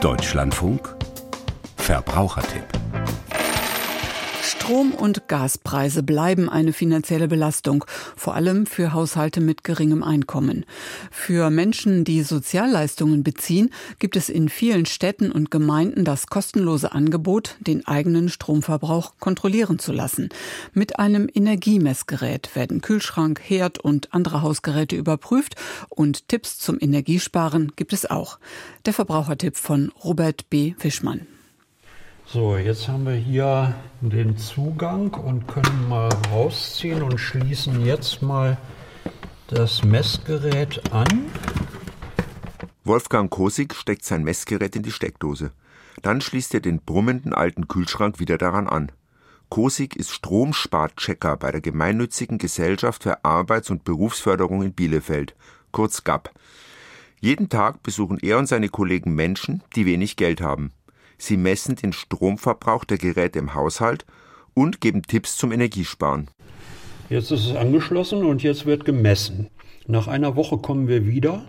Deutschlandfunk Verbrauchertipp Strom- und Gaspreise bleiben eine finanzielle Belastung, vor allem für Haushalte mit geringem Einkommen. Für Menschen, die Sozialleistungen beziehen, gibt es in vielen Städten und Gemeinden das kostenlose Angebot, den eigenen Stromverbrauch kontrollieren zu lassen. Mit einem Energiemessgerät werden Kühlschrank, Herd und andere Hausgeräte überprüft und Tipps zum Energiesparen gibt es auch. Der Verbrauchertipp von Robert B. Fischmann. So, jetzt haben wir hier den Zugang und können mal rausziehen und schließen jetzt mal das Messgerät an. Wolfgang Kosig steckt sein Messgerät in die Steckdose. Dann schließt er den brummenden alten Kühlschrank wieder daran an. Kosig ist Stromsparchecker bei der gemeinnützigen Gesellschaft für Arbeits- und Berufsförderung in Bielefeld, kurz GAP. Jeden Tag besuchen er und seine Kollegen Menschen, die wenig Geld haben. Sie messen den Stromverbrauch der Geräte im Haushalt und geben Tipps zum Energiesparen. Jetzt ist es angeschlossen und jetzt wird gemessen. Nach einer Woche kommen wir wieder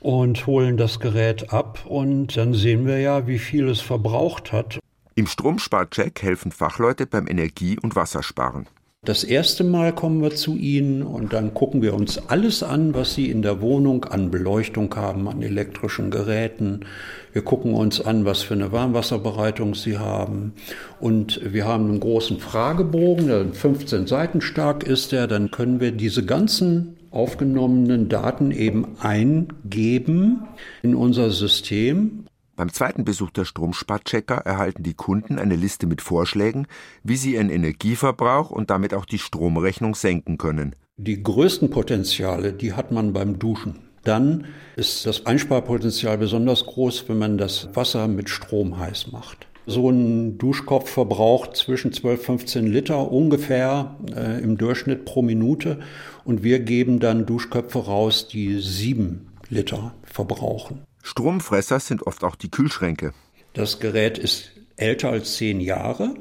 und holen das Gerät ab und dann sehen wir ja, wie viel es verbraucht hat. Im Stromsparcheck helfen Fachleute beim Energie- und Wassersparen. Das erste Mal kommen wir zu Ihnen und dann gucken wir uns alles an, was Sie in der Wohnung an Beleuchtung haben, an elektrischen Geräten. Wir gucken uns an, was für eine Warmwasserbereitung Sie haben. Und wir haben einen großen Fragebogen, der 15 Seiten stark ist der. Dann können wir diese ganzen aufgenommenen Daten eben eingeben in unser System beim zweiten Besuch der Stromsparchecker erhalten die Kunden eine Liste mit Vorschlägen, wie sie ihren Energieverbrauch und damit auch die Stromrechnung senken können. Die größten Potenziale, die hat man beim Duschen. Dann ist das Einsparpotenzial besonders groß, wenn man das Wasser mit Strom heiß macht. So ein Duschkopf verbraucht zwischen 12, 15 Liter ungefähr äh, im Durchschnitt pro Minute und wir geben dann Duschköpfe raus, die sieben Liter verbrauchen. Stromfresser sind oft auch die Kühlschränke. Das Gerät ist älter als zehn Jahre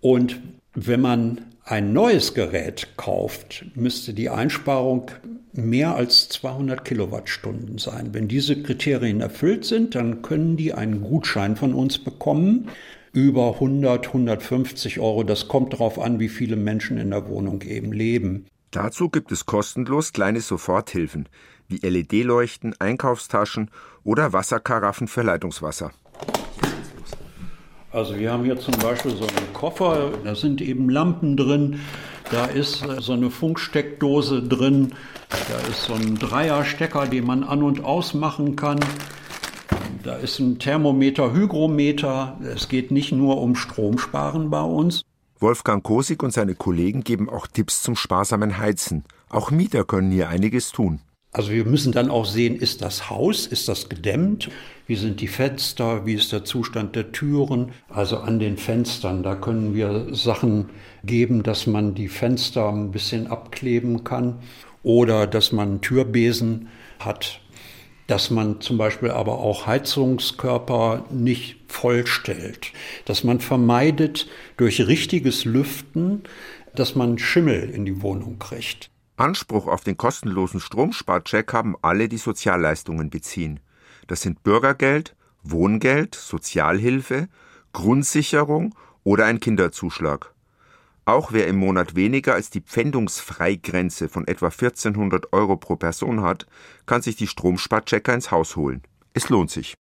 und wenn man ein neues Gerät kauft, müsste die Einsparung mehr als 200 Kilowattstunden sein. Wenn diese Kriterien erfüllt sind, dann können die einen Gutschein von uns bekommen über 100, 150 Euro. Das kommt darauf an, wie viele Menschen in der Wohnung eben leben. Dazu gibt es kostenlos kleine Soforthilfen wie LED-Leuchten, Einkaufstaschen oder Wasserkaraffen für Leitungswasser. Also wir haben hier zum Beispiel so einen Koffer, da sind eben Lampen drin, da ist äh, so eine Funksteckdose drin, da ist so ein Dreierstecker, den man an und ausmachen kann. Da ist ein Thermometer, Hygrometer. Es geht nicht nur um Stromsparen bei uns. Wolfgang Kosig und seine Kollegen geben auch Tipps zum sparsamen Heizen. Auch Mieter können hier einiges tun. Also wir müssen dann auch sehen, ist das Haus, ist das gedämmt? Wie sind die Fenster? Wie ist der Zustand der Türen? Also an den Fenstern, da können wir Sachen geben, dass man die Fenster ein bisschen abkleben kann oder dass man Türbesen hat, dass man zum Beispiel aber auch Heizungskörper nicht vollstellt, dass man vermeidet durch richtiges Lüften, dass man Schimmel in die Wohnung kriegt. Anspruch auf den kostenlosen Stromsparcheck haben alle, die Sozialleistungen beziehen. Das sind Bürgergeld, Wohngeld, Sozialhilfe, Grundsicherung oder ein Kinderzuschlag. Auch wer im Monat weniger als die Pfändungsfreigrenze von etwa 1400 Euro pro Person hat, kann sich die Stromsparchecker ins Haus holen. Es lohnt sich.